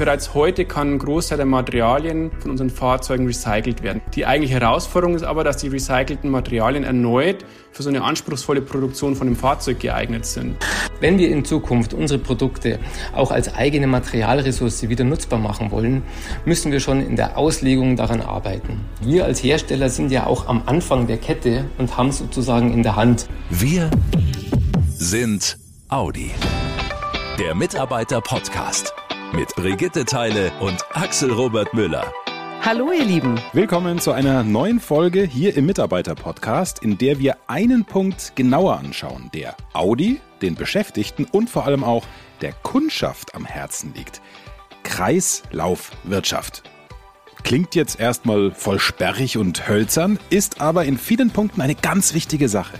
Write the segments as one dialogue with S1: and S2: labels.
S1: Bereits heute kann ein Großteil der Materialien von unseren Fahrzeugen recycelt werden. Die eigentliche Herausforderung ist aber, dass die recycelten Materialien erneut für so eine anspruchsvolle Produktion von einem Fahrzeug geeignet sind.
S2: Wenn wir in Zukunft unsere Produkte auch als eigene Materialressource wieder nutzbar machen wollen, müssen wir schon in der Auslegung daran arbeiten. Wir als Hersteller sind ja auch am Anfang der Kette und haben sozusagen in der Hand.
S3: Wir sind Audi. Der Mitarbeiter-Podcast mit Brigitte Teile und Axel Robert Müller.
S4: Hallo ihr Lieben.
S5: Willkommen zu einer neuen Folge hier im Mitarbeiter-Podcast, in der wir einen Punkt genauer anschauen, der Audi, den Beschäftigten und vor allem auch der Kundschaft am Herzen liegt. Kreislaufwirtschaft. Klingt jetzt erstmal voll sperrig und hölzern, ist aber in vielen Punkten eine ganz wichtige Sache.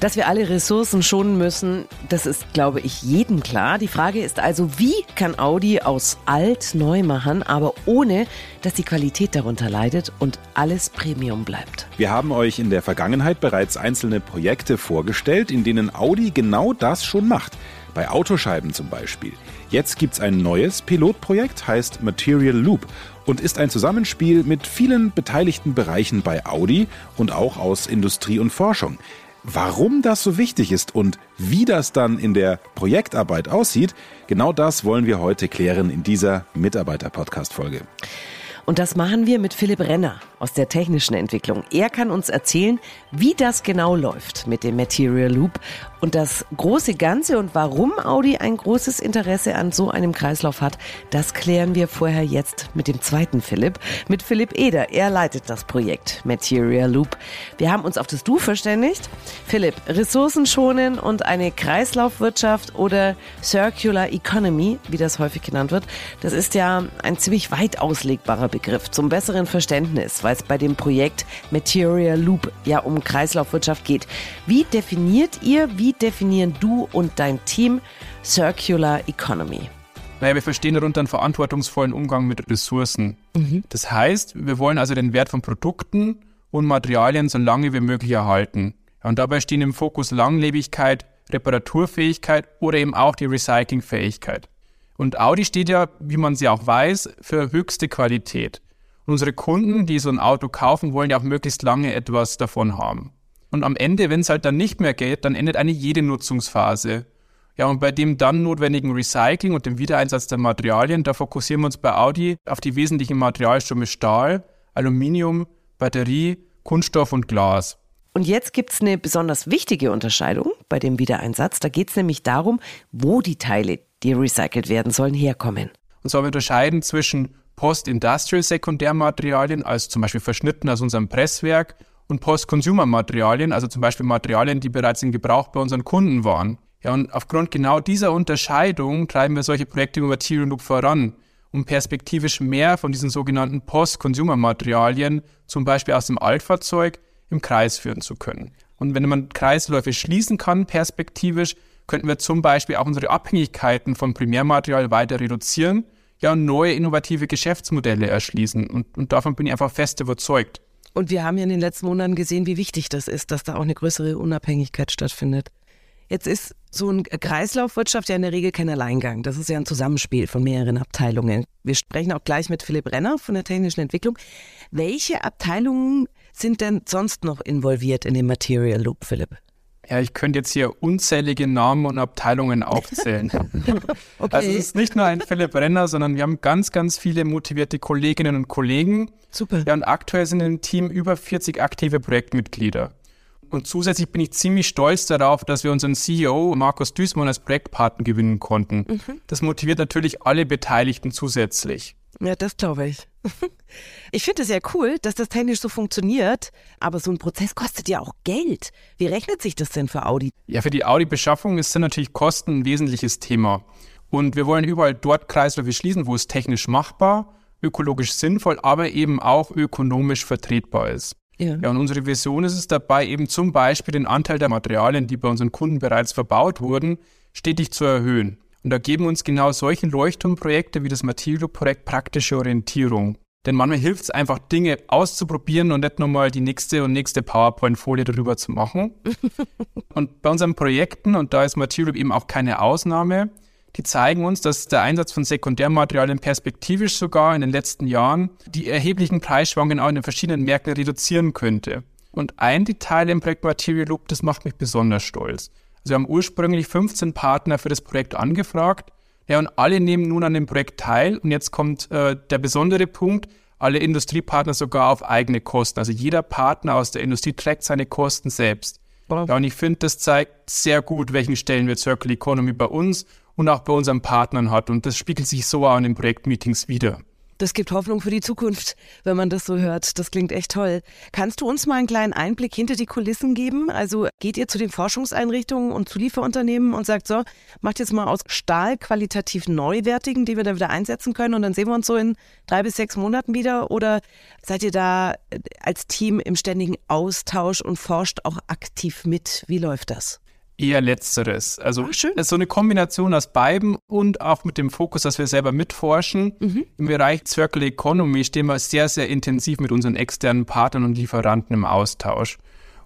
S4: Dass wir alle Ressourcen schonen müssen, das ist, glaube ich, jedem klar. Die Frage ist also, wie kann Audi aus alt neu machen, aber ohne, dass die Qualität darunter leidet und alles Premium bleibt?
S5: Wir haben euch in der Vergangenheit bereits einzelne Projekte vorgestellt, in denen Audi genau das schon macht. Bei Autoscheiben zum Beispiel. Jetzt gibt es ein neues Pilotprojekt, heißt Material Loop und ist ein Zusammenspiel mit vielen beteiligten Bereichen bei Audi und auch aus Industrie und Forschung. Warum das so wichtig ist und wie das dann in der Projektarbeit aussieht, genau das wollen wir heute klären in dieser Mitarbeiter-Podcast-Folge.
S4: Und das machen wir mit Philipp Renner aus der technischen Entwicklung. Er kann uns erzählen, wie das genau läuft mit dem Material Loop und das große Ganze und warum Audi ein großes Interesse an so einem Kreislauf hat, das klären wir vorher jetzt mit dem zweiten Philipp, mit Philipp Eder. Er leitet das Projekt Material Loop. Wir haben uns auf das Du verständigt. Philipp, Ressourcen schonen und eine Kreislaufwirtschaft oder Circular Economy, wie das häufig genannt wird, das ist ja ein ziemlich weit auslegbarer Begriff zum besseren Verständnis, weil es bei dem Projekt Material Loop ja um Kreislaufwirtschaft geht. Wie definiert ihr, wie definieren du und dein Team Circular Economy?
S1: Naja, wir verstehen darunter einen verantwortungsvollen Umgang mit Ressourcen. Mhm. Das heißt, wir wollen also den Wert von Produkten und Materialien so lange wie möglich erhalten. und dabei stehen im Fokus Langlebigkeit, Reparaturfähigkeit oder eben auch die Recyclingfähigkeit. Und Audi steht ja, wie man sie auch weiß, für höchste Qualität. Und unsere Kunden, die so ein Auto kaufen, wollen ja auch möglichst lange etwas davon haben. Und am Ende, wenn es halt dann nicht mehr geht, dann endet eine jede Nutzungsphase. Ja, und bei dem dann notwendigen Recycling und dem Wiedereinsatz der Materialien, da fokussieren wir uns bei Audi auf die wesentlichen Materialstoffe Stahl, Aluminium, Batterie, Kunststoff und Glas.
S4: Und jetzt gibt es eine besonders wichtige Unterscheidung bei dem Wiedereinsatz. Da geht es nämlich darum, wo die Teile, die recycelt werden sollen, herkommen.
S1: Und zwar wir unterscheiden zwischen Post-Industrial-Sekundärmaterialien, also zum Beispiel verschnitten aus unserem Presswerk, und Post-Consumer-Materialien, also zum Beispiel Materialien, die bereits in Gebrauch bei unseren Kunden waren. Ja, und aufgrund genau dieser Unterscheidung treiben wir solche Projekte über Material Loop voran, um perspektivisch mehr von diesen sogenannten Post-Consumer-Materialien, zum Beispiel aus dem Altfahrzeug, im Kreis führen zu können. Und wenn man Kreisläufe schließen kann, perspektivisch, könnten wir zum Beispiel auch unsere Abhängigkeiten vom Primärmaterial weiter reduzieren, ja, neue innovative Geschäftsmodelle erschließen. Und, und davon bin ich einfach fest überzeugt.
S4: Und wir haben ja in den letzten Monaten gesehen, wie wichtig das ist, dass da auch eine größere Unabhängigkeit stattfindet. Jetzt ist so eine Kreislaufwirtschaft ja in der Regel kein Alleingang. Das ist ja ein Zusammenspiel von mehreren Abteilungen. Wir sprechen auch gleich mit Philipp Renner von der technischen Entwicklung. Welche Abteilungen sind denn sonst noch involviert in dem Material Loop, Philipp?
S1: Ja, ich könnte jetzt hier unzählige Namen und Abteilungen aufzählen. okay. Also es ist nicht nur ein Philipp Renner, sondern wir haben ganz, ganz viele motivierte Kolleginnen und Kollegen. Super. Ja, und aktuell sind im Team über 40 aktive Projektmitglieder. Und zusätzlich bin ich ziemlich stolz darauf, dass wir unseren CEO Markus Düßmann als Projektpartner gewinnen konnten. Mhm. Das motiviert natürlich alle Beteiligten zusätzlich.
S4: Ja, das glaube ich. Ich finde es ja cool, dass das technisch so funktioniert, aber so ein Prozess kostet ja auch Geld. Wie rechnet sich das denn für Audi?
S1: Ja, für die Audi-Beschaffung ist natürlich Kosten ein wesentliches Thema. Und wir wollen überall dort Kreisläufe schließen, wo es technisch machbar, ökologisch sinnvoll, aber eben auch ökonomisch vertretbar ist. Ja. ja, und unsere Vision ist es dabei, eben zum Beispiel den Anteil der Materialien, die bei unseren Kunden bereits verbaut wurden, stetig zu erhöhen. Und da geben uns genau solche Leuchtturmprojekte wie das Material-Projekt praktische Orientierung. Denn manchmal hilft es einfach, Dinge auszuprobieren und nicht nochmal die nächste und nächste PowerPoint-Folie darüber zu machen. und bei unseren Projekten, und da ist Material eben auch keine Ausnahme, die zeigen uns, dass der Einsatz von Sekundärmaterialien perspektivisch sogar in den letzten Jahren die erheblichen Preisschwankungen auch in den verschiedenen Märkten reduzieren könnte. Und ein Detail im Projekt Material Loop, das macht mich besonders stolz. Also wir haben ursprünglich 15 Partner für das Projekt angefragt. Ja, und alle nehmen nun an dem Projekt teil. Und jetzt kommt äh, der besondere Punkt, alle Industriepartner sogar auf eigene Kosten. Also jeder Partner aus der Industrie trägt seine Kosten selbst. Wow. Ja, und ich finde, das zeigt sehr gut, welchen Stellenwert Circle Economy bei uns und auch bei unseren Partnern hat. Und das spiegelt sich so auch in den Projektmeetings wieder.
S4: Das gibt Hoffnung für die Zukunft, wenn man das so hört. Das klingt echt toll. Kannst du uns mal einen kleinen Einblick hinter die Kulissen geben? Also geht ihr zu den Forschungseinrichtungen und Zulieferunternehmen und sagt so, macht jetzt mal aus Stahl qualitativ neuwertigen, die wir da wieder einsetzen können und dann sehen wir uns so in drei bis sechs Monaten wieder? Oder seid ihr da als Team im ständigen Austausch und forscht auch aktiv mit? Wie läuft das?
S1: Eher letzteres. Also Ach, schön. so eine Kombination aus beiden und auch mit dem Fokus, dass wir selber mitforschen. Mhm. Im Bereich Circle Economy stehen wir sehr, sehr intensiv mit unseren externen Partnern und Lieferanten im Austausch.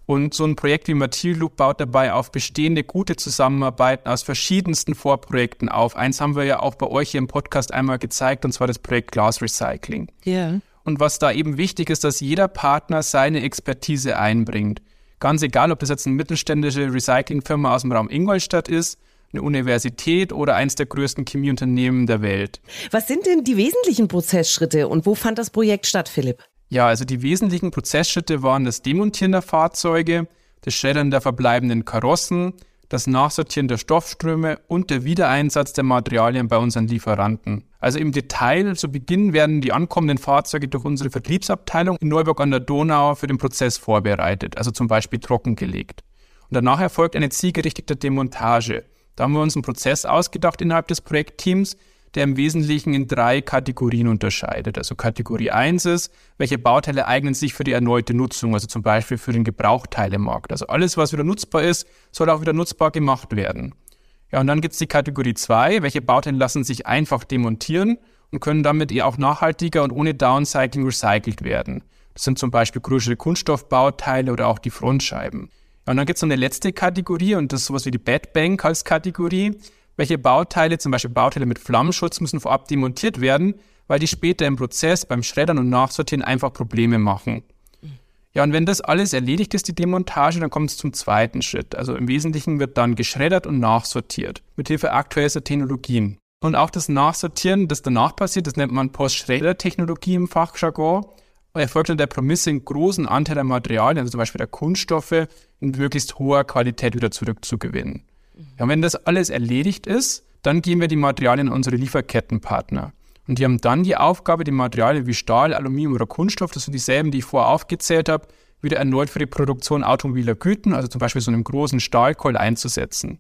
S1: Und so ein Projekt wie Material Loop baut dabei auf bestehende gute Zusammenarbeiten aus verschiedensten Vorprojekten auf. Eins haben wir ja auch bei euch hier im Podcast einmal gezeigt, und zwar das Projekt Glass Recycling.
S4: Ja. Yeah.
S1: Und was da eben wichtig ist, dass jeder Partner seine Expertise einbringt. Ganz egal, ob das jetzt eine mittelständische Recyclingfirma aus dem Raum Ingolstadt ist, eine Universität oder eins der größten Chemieunternehmen der Welt.
S4: Was sind denn die wesentlichen Prozessschritte und wo fand das Projekt statt, Philipp?
S1: Ja, also die wesentlichen Prozessschritte waren das Demontieren der Fahrzeuge, das Schreddern der verbleibenden Karossen, das Nachsortieren der Stoffströme und der Wiedereinsatz der Materialien bei unseren Lieferanten. Also im Detail zu Beginn werden die ankommenden Fahrzeuge durch unsere Vertriebsabteilung in Neuburg an der Donau für den Prozess vorbereitet, also zum Beispiel trockengelegt. Und danach erfolgt eine zielgerichtete Demontage. Da haben wir uns einen Prozess ausgedacht innerhalb des Projektteams, der im Wesentlichen in drei Kategorien unterscheidet. Also Kategorie 1 ist, welche Bauteile eignen sich für die erneute Nutzung, also zum Beispiel für den Gebrauchteilemarkt. Also alles, was wieder nutzbar ist, soll auch wieder nutzbar gemacht werden. Ja, und dann gibt es die Kategorie 2, welche Bauteile lassen sich einfach demontieren und können damit eher auch nachhaltiger und ohne Downcycling recycelt werden. Das sind zum Beispiel größere Kunststoffbauteile oder auch die Frontscheiben. Ja, und dann gibt es noch eine letzte Kategorie und das ist sowas wie die Bad Bank als Kategorie welche Bauteile, zum Beispiel Bauteile mit Flammenschutz, müssen vorab demontiert werden, weil die später im Prozess beim Schreddern und Nachsortieren einfach Probleme machen. Ja, und wenn das alles erledigt ist, die Demontage, dann kommt es zum zweiten Schritt. Also im Wesentlichen wird dann geschreddert und nachsortiert, mithilfe aktueller Technologien. Und auch das Nachsortieren, das danach passiert, das nennt man Post-Schredder-Technologie im Fachjargon, erfolgt unter der Prämisse, einen großen Anteil der Materialien, also zum Beispiel der Kunststoffe, in möglichst hoher Qualität wieder zurückzugewinnen. Ja, wenn das alles erledigt ist, dann geben wir die Materialien an unsere Lieferkettenpartner. Und die haben dann die Aufgabe, die Materialien wie Stahl, Aluminium oder Kunststoff, das sind dieselben, die ich vorher aufgezählt habe, wieder erneut für die Produktion automobiler Güten, also zum Beispiel so einem großen Stahlkeul einzusetzen.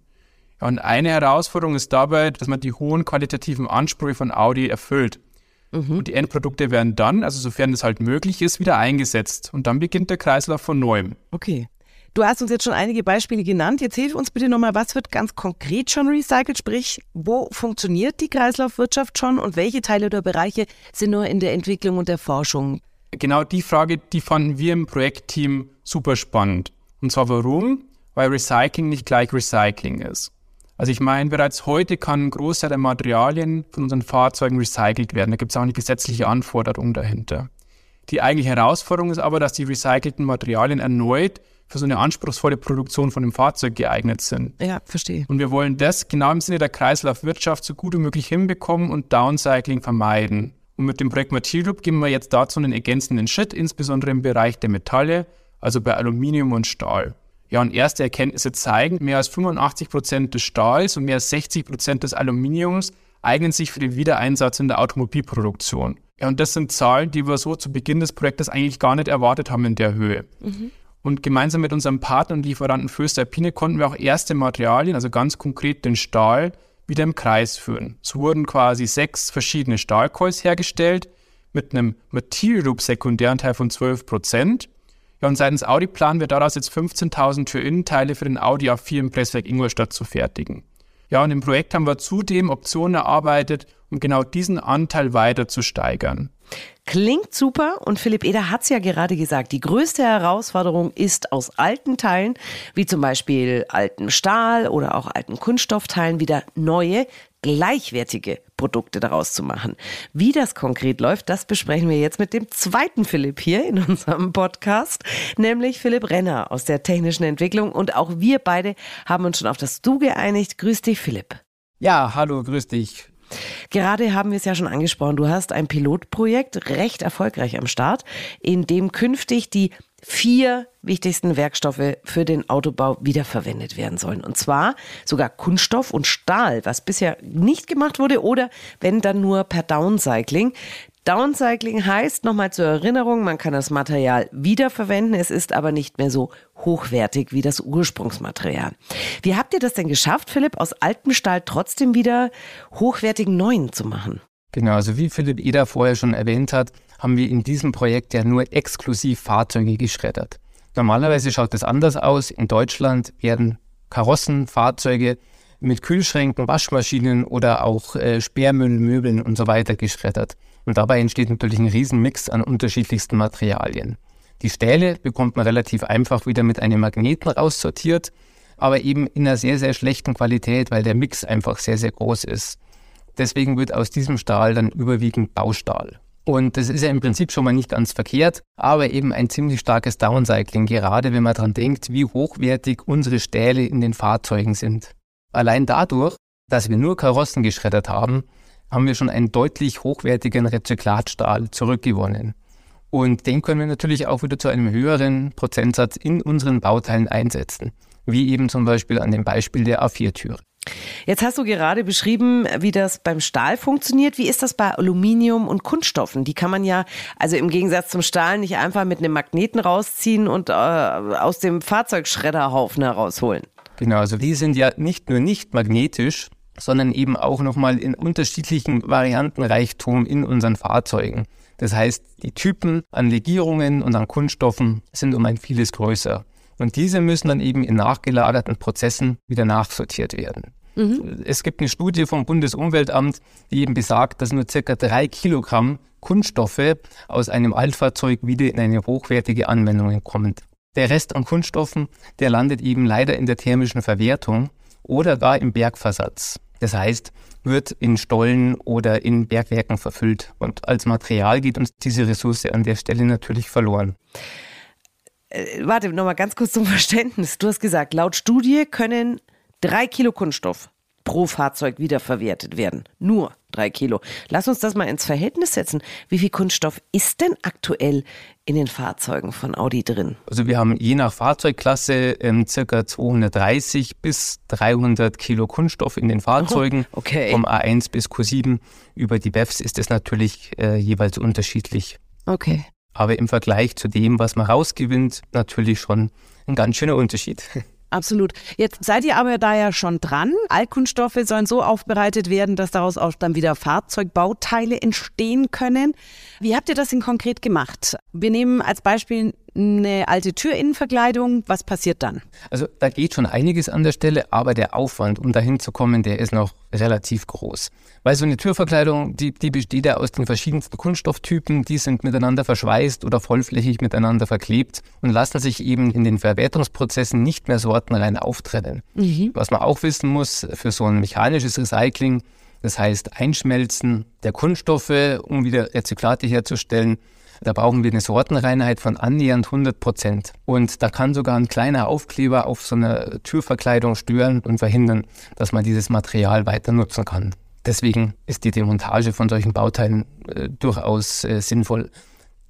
S1: Ja, und eine Herausforderung ist dabei, dass man die hohen qualitativen Ansprüche von Audi erfüllt. Mhm. Und die Endprodukte werden dann, also sofern es halt möglich ist, wieder eingesetzt. Und dann beginnt der Kreislauf von neuem.
S4: Okay. Du hast uns jetzt schon einige Beispiele genannt. Jetzt hilf uns bitte nochmal, was wird ganz konkret schon recycelt? Sprich, wo funktioniert die Kreislaufwirtschaft schon und welche Teile oder Bereiche sind nur in der Entwicklung und der Forschung?
S1: Genau die Frage, die fanden wir im Projektteam super spannend. Und zwar warum? Weil Recycling nicht gleich Recycling ist. Also ich meine, bereits heute kann ein Großteil der Materialien von unseren Fahrzeugen recycelt werden. Da gibt es auch eine gesetzliche Anforderung dahinter. Die eigentliche Herausforderung ist aber, dass die recycelten Materialien erneut für so eine anspruchsvolle Produktion von einem Fahrzeug geeignet sind.
S4: Ja, verstehe.
S1: Und wir wollen das genau im Sinne der Kreislaufwirtschaft so gut wie möglich hinbekommen und Downcycling vermeiden. Und mit dem Projekt Material Group geben wir jetzt dazu einen ergänzenden Schritt, insbesondere im Bereich der Metalle, also bei Aluminium und Stahl. Ja, und erste Erkenntnisse zeigen, mehr als 85 Prozent des Stahls und mehr als 60 Prozent des Aluminiums eignen sich für den Wiedereinsatz in der Automobilproduktion. Ja, und das sind Zahlen, die wir so zu Beginn des Projektes eigentlich gar nicht erwartet haben in der Höhe. Mhm. Und gemeinsam mit unserem Partner und Lieferanten Föst Alpine konnten wir auch erste Materialien, also ganz konkret den Stahl, wieder im Kreis führen. Es wurden quasi sechs verschiedene Stahlcoils hergestellt mit einem Material Loop Sekundäranteil von 12 Prozent. Ja, und seitens Audi planen wir daraus jetzt 15.000 Tür-Innenteile für den Audi A4 im Presswerk Ingolstadt zu fertigen. Ja, und im Projekt haben wir zudem Optionen erarbeitet, um genau diesen Anteil weiter zu steigern.
S4: Klingt super und Philipp Eder hat es ja gerade gesagt, die größte Herausforderung ist aus alten Teilen, wie zum Beispiel alten Stahl oder auch alten Kunststoffteilen, wieder neue, gleichwertige Produkte daraus zu machen. Wie das konkret läuft, das besprechen wir jetzt mit dem zweiten Philipp hier in unserem Podcast, nämlich Philipp Renner aus der technischen Entwicklung. Und auch wir beide haben uns schon auf das Du geeinigt. Grüß dich, Philipp.
S2: Ja, hallo, grüß dich.
S4: Gerade haben wir es ja schon angesprochen. Du hast ein Pilotprojekt recht erfolgreich am Start, in dem künftig die vier wichtigsten Werkstoffe für den Autobau wiederverwendet werden sollen. Und zwar sogar Kunststoff und Stahl, was bisher nicht gemacht wurde oder wenn dann nur per Downcycling. Downcycling heißt, nochmal zur Erinnerung, man kann das Material wiederverwenden, es ist aber nicht mehr so hochwertig wie das Ursprungsmaterial. Wie habt ihr das denn geschafft, Philipp, aus altem Stahl trotzdem wieder hochwertigen neuen zu machen?
S2: Genau, also wie Philipp Eder vorher schon erwähnt hat, haben wir in diesem Projekt ja nur exklusiv Fahrzeuge geschreddert. Normalerweise schaut es anders aus. In Deutschland werden Karossen, Fahrzeuge mit Kühlschränken, Waschmaschinen oder auch äh, Sperrmüll, Möbeln und so weiter geschreddert. Und dabei entsteht natürlich ein Riesenmix an unterschiedlichsten Materialien. Die Stähle bekommt man relativ einfach wieder mit einem Magneten raussortiert, aber eben in einer sehr, sehr schlechten Qualität, weil der Mix einfach sehr, sehr groß ist. Deswegen wird aus diesem Stahl dann überwiegend Baustahl. Und das ist ja im Prinzip schon mal nicht ganz verkehrt, aber eben ein ziemlich starkes Downcycling, gerade wenn man daran denkt, wie hochwertig unsere Stähle in den Fahrzeugen sind. Allein dadurch, dass wir nur Karossen geschreddert haben, haben wir schon einen deutlich hochwertigen Rezyklatstahl zurückgewonnen. Und den können wir natürlich auch wieder zu einem höheren Prozentsatz in unseren Bauteilen einsetzen, wie eben zum Beispiel an dem Beispiel der A4-Türe.
S4: Jetzt hast du gerade beschrieben, wie das beim Stahl funktioniert. Wie ist das bei Aluminium und Kunststoffen? Die kann man ja, also im Gegensatz zum Stahl, nicht einfach mit einem Magneten rausziehen und äh, aus dem Fahrzeugschredderhaufen herausholen.
S2: Genau, also die sind ja nicht nur nicht magnetisch, sondern eben auch nochmal in unterschiedlichen Variantenreichtum in unseren Fahrzeugen. Das heißt, die Typen an Legierungen und an Kunststoffen sind um ein vieles größer. Und diese müssen dann eben in nachgelagerten Prozessen wieder nachsortiert werden. Mhm. Es gibt eine Studie vom Bundesumweltamt, die eben besagt, dass nur circa drei Kilogramm Kunststoffe aus einem Altfahrzeug wieder in eine hochwertige Anwendung kommen. Der Rest an Kunststoffen, der landet eben leider in der thermischen Verwertung oder gar im Bergversatz. Das heißt, wird in Stollen oder in Bergwerken verfüllt. Und als Material geht uns diese Ressource an der Stelle natürlich verloren.
S4: Äh, warte, nochmal ganz kurz zum Verständnis. Du hast gesagt, laut Studie können drei Kilo Kunststoff pro Fahrzeug wiederverwertet werden. Nur drei Kilo. Lass uns das mal ins Verhältnis setzen. Wie viel Kunststoff ist denn aktuell in den Fahrzeugen von Audi drin?
S2: Also wir haben je nach Fahrzeugklasse ähm, circa 230 bis 300 Kilo Kunststoff in den Fahrzeugen.
S4: Oh, okay.
S2: Vom A1 bis Q7 über die BEFs ist es natürlich äh, jeweils unterschiedlich.
S4: Okay.
S2: Aber im Vergleich zu dem, was man rausgewinnt, natürlich schon ein ganz schöner Unterschied.
S6: Absolut. Jetzt seid ihr aber da ja schon dran. Altkunststoffe sollen so aufbereitet werden, dass daraus auch dann wieder Fahrzeugbauteile entstehen können. Wie habt ihr das denn konkret gemacht? Wir nehmen als Beispiel eine alte Türinnenverkleidung. Was passiert dann?
S2: Also da geht schon einiges an der Stelle, aber der Aufwand, um dahin zu kommen, der ist noch relativ groß. Weil so eine Türverkleidung, die, die besteht ja aus den verschiedensten Kunststofftypen, die sind miteinander verschweißt oder vollflächig miteinander verklebt und lassen sich eben in den Verwertungsprozessen nicht mehr sortenrein auftrennen. Mhm. Was man auch wissen muss, für so ein mechanisches Recycling, das heißt Einschmelzen der Kunststoffe, um wieder Rezyklate herzustellen, da brauchen wir eine Sortenreinheit von annähernd 100 Prozent. Und da kann sogar ein kleiner Aufkleber auf so einer Türverkleidung stören und verhindern, dass man dieses Material weiter nutzen kann. Deswegen ist die Demontage von solchen Bauteilen äh, durchaus äh, sinnvoll.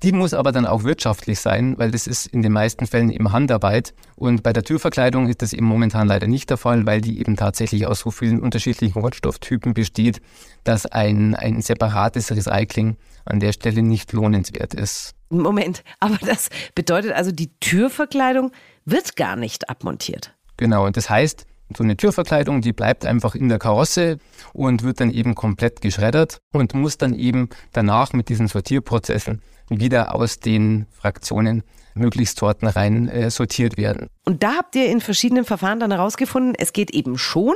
S2: Die muss aber dann auch wirtschaftlich sein, weil das ist in den meisten Fällen eben Handarbeit. Und bei der Türverkleidung ist das eben momentan leider nicht der Fall, weil die eben tatsächlich aus so vielen unterschiedlichen Rohstofftypen besteht, dass ein, ein separates Recycling an der Stelle nicht lohnenswert ist.
S4: Moment, aber das bedeutet also, die Türverkleidung wird gar nicht abmontiert.
S2: Genau, und das heißt, so eine Türverkleidung, die bleibt einfach in der Karosse und wird dann eben komplett geschreddert und muss dann eben danach mit diesen Sortierprozessen wieder aus den Fraktionen möglichst sortenrein äh, sortiert werden.
S4: Und da habt ihr in verschiedenen Verfahren dann herausgefunden, es geht eben schon,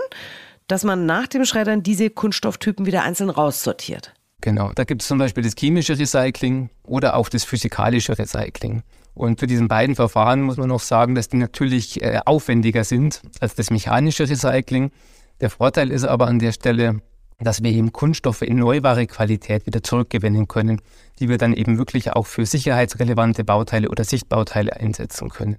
S4: dass man nach dem Schreddern diese Kunststofftypen wieder einzeln raussortiert.
S2: Genau, da gibt es zum Beispiel das chemische Recycling oder auch das physikalische Recycling. Und zu diesen beiden Verfahren muss man noch sagen, dass die natürlich äh, aufwendiger sind als das mechanische Recycling. Der Vorteil ist aber an der Stelle, dass wir eben Kunststoffe in neuware Qualität wieder zurückgewinnen können, die wir dann eben wirklich auch für sicherheitsrelevante Bauteile oder Sichtbauteile einsetzen können.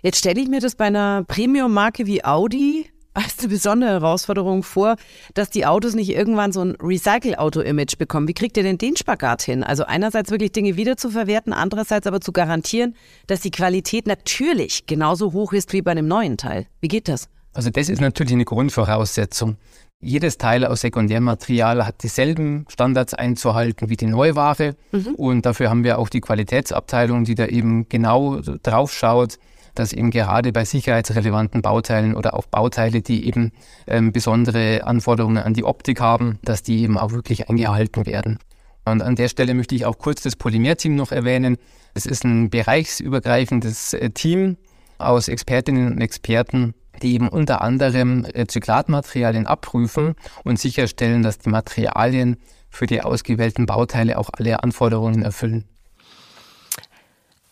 S6: Jetzt stelle ich mir das bei einer Premium-Marke wie Audi als eine besondere Herausforderung vor, dass die Autos nicht irgendwann so ein Recycle-Auto-Image bekommen. Wie kriegt ihr denn den Spagat hin? Also einerseits wirklich Dinge wiederzuverwerten, andererseits aber zu garantieren, dass die Qualität natürlich genauso hoch ist wie bei einem neuen Teil. Wie geht das?
S2: Also das ist natürlich eine Grundvoraussetzung. Jedes Teil aus Sekundärmaterial hat dieselben Standards einzuhalten wie die Neuware. Mhm. Und dafür haben wir auch die Qualitätsabteilung, die da eben genau drauf schaut, dass eben gerade bei sicherheitsrelevanten Bauteilen oder auch Bauteile, die eben ähm, besondere Anforderungen an die Optik haben, dass die eben auch wirklich eingehalten werden. Und an der Stelle möchte ich auch kurz das Polymerteam noch erwähnen. Es ist ein bereichsübergreifendes äh, Team aus Expertinnen und Experten, die eben unter anderem Rezyklatmaterialien abprüfen und sicherstellen, dass die Materialien für die ausgewählten Bauteile auch alle Anforderungen erfüllen.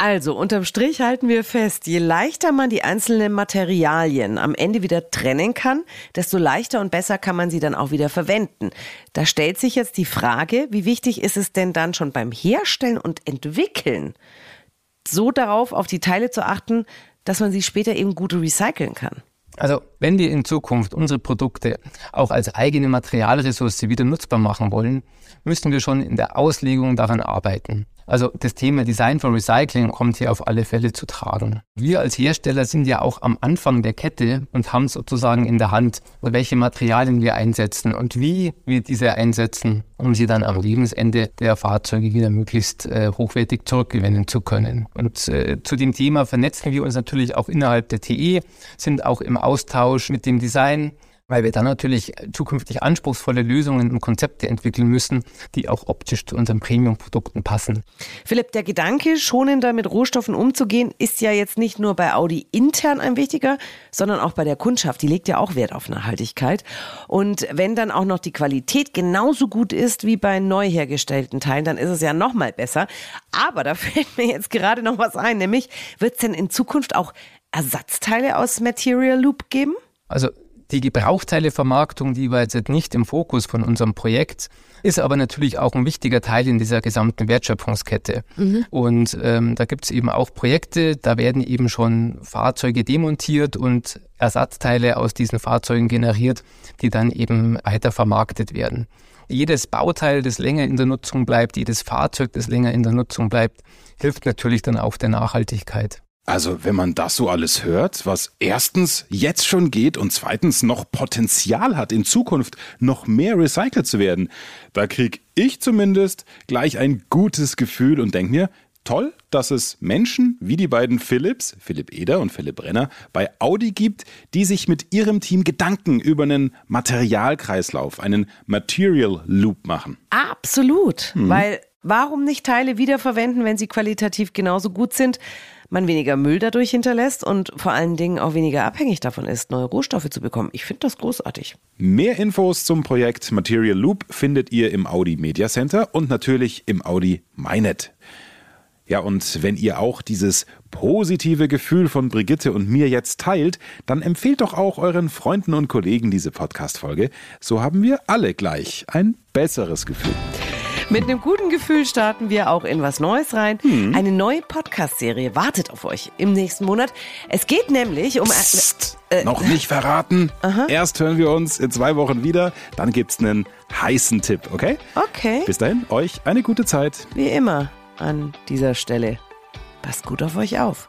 S4: Also, unterm Strich halten wir fest, je leichter man die einzelnen Materialien am Ende wieder trennen kann, desto leichter und besser kann man sie dann auch wieder verwenden. Da stellt sich jetzt die Frage, wie wichtig ist es denn dann schon beim Herstellen und Entwickeln, so darauf auf die Teile zu achten, dass man sie später eben gut recyceln kann?
S2: Also, wenn wir in Zukunft unsere Produkte auch als eigene Materialressource wieder nutzbar machen wollen, müssen wir schon in der Auslegung daran arbeiten. Also das Thema Design for Recycling kommt hier auf alle Fälle zu tragen. Wir als Hersteller sind ja auch am Anfang der Kette und haben sozusagen in der Hand, welche Materialien wir einsetzen und wie wir diese einsetzen, um sie dann am Lebensende der Fahrzeuge wieder möglichst äh, hochwertig zurückgewinnen zu können. Und äh, zu dem Thema vernetzen wir uns natürlich auch innerhalb der TE, sind auch im Austausch mit dem Design weil wir dann natürlich zukünftig anspruchsvolle Lösungen und Konzepte entwickeln müssen, die auch optisch zu unseren Premium-Produkten passen.
S4: Philipp, der Gedanke, schonender mit Rohstoffen umzugehen, ist ja jetzt nicht nur bei Audi intern ein wichtiger, sondern auch bei der Kundschaft. Die legt ja auch Wert auf Nachhaltigkeit. Und wenn dann auch noch die Qualität genauso gut ist wie bei neu hergestellten Teilen, dann ist es ja noch mal besser. Aber da fällt mir jetzt gerade noch was ein, nämlich wird es denn in Zukunft auch Ersatzteile aus Material Loop geben?
S2: Also die Gebrauchteilevermarktung, die war jetzt nicht im Fokus von unserem Projekt, ist aber natürlich auch ein wichtiger Teil in dieser gesamten Wertschöpfungskette. Mhm. Und ähm, da gibt es eben auch Projekte, da werden eben schon Fahrzeuge demontiert und Ersatzteile aus diesen Fahrzeugen generiert, die dann eben weiter vermarktet werden. Jedes Bauteil, das länger in der Nutzung bleibt, jedes Fahrzeug, das länger in der Nutzung bleibt, hilft natürlich dann auch der Nachhaltigkeit.
S5: Also, wenn man das so alles hört, was erstens jetzt schon geht und zweitens noch Potenzial hat, in Zukunft noch mehr recycelt zu werden, da krieg ich zumindest gleich ein gutes Gefühl und denk mir, toll, dass es Menschen wie die beiden Philips, Philipp Eder und Philipp Brenner, bei Audi gibt, die sich mit ihrem Team Gedanken über einen Materialkreislauf, einen Material Loop machen.
S4: Absolut, mhm. weil warum nicht Teile wiederverwenden, wenn sie qualitativ genauso gut sind? man weniger Müll dadurch hinterlässt und vor allen Dingen auch weniger abhängig davon ist, neue Rohstoffe zu bekommen. Ich finde das großartig.
S5: Mehr Infos zum Projekt Material Loop findet ihr im Audi Media Center und natürlich im Audi MyNet. Ja, und wenn ihr auch dieses positive Gefühl von Brigitte und mir jetzt teilt, dann empfehlt doch auch euren Freunden und Kollegen diese Podcast-Folge. So haben wir alle gleich ein besseres Gefühl.
S4: Mit einem guten Gefühl starten wir auch in was Neues rein. Hm. Eine neue Podcast-Serie wartet auf euch im nächsten Monat. Es geht nämlich um...
S5: Psst, äh, noch nicht verraten. Aha. Erst hören wir uns in zwei Wochen wieder. Dann gibt's einen heißen Tipp, okay?
S4: Okay.
S5: Bis dahin, euch eine gute Zeit.
S4: Wie immer an dieser Stelle. Passt gut auf euch auf.